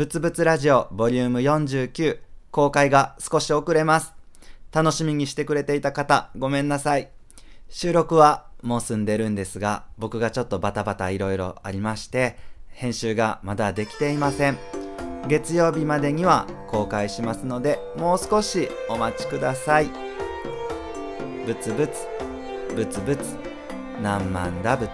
ぶつぶつラジオボリューム49公開が少し遅れます。楽しみにしてくれていた方、ごめんなさい。収録はもう済んでるんですが、僕がちょっとバタバタいろいろありまして、編集がまだできていません。月曜日までには公開しますので、もう少しお待ちください。ぶつぶつ、ぶつぶつ、何万打仏。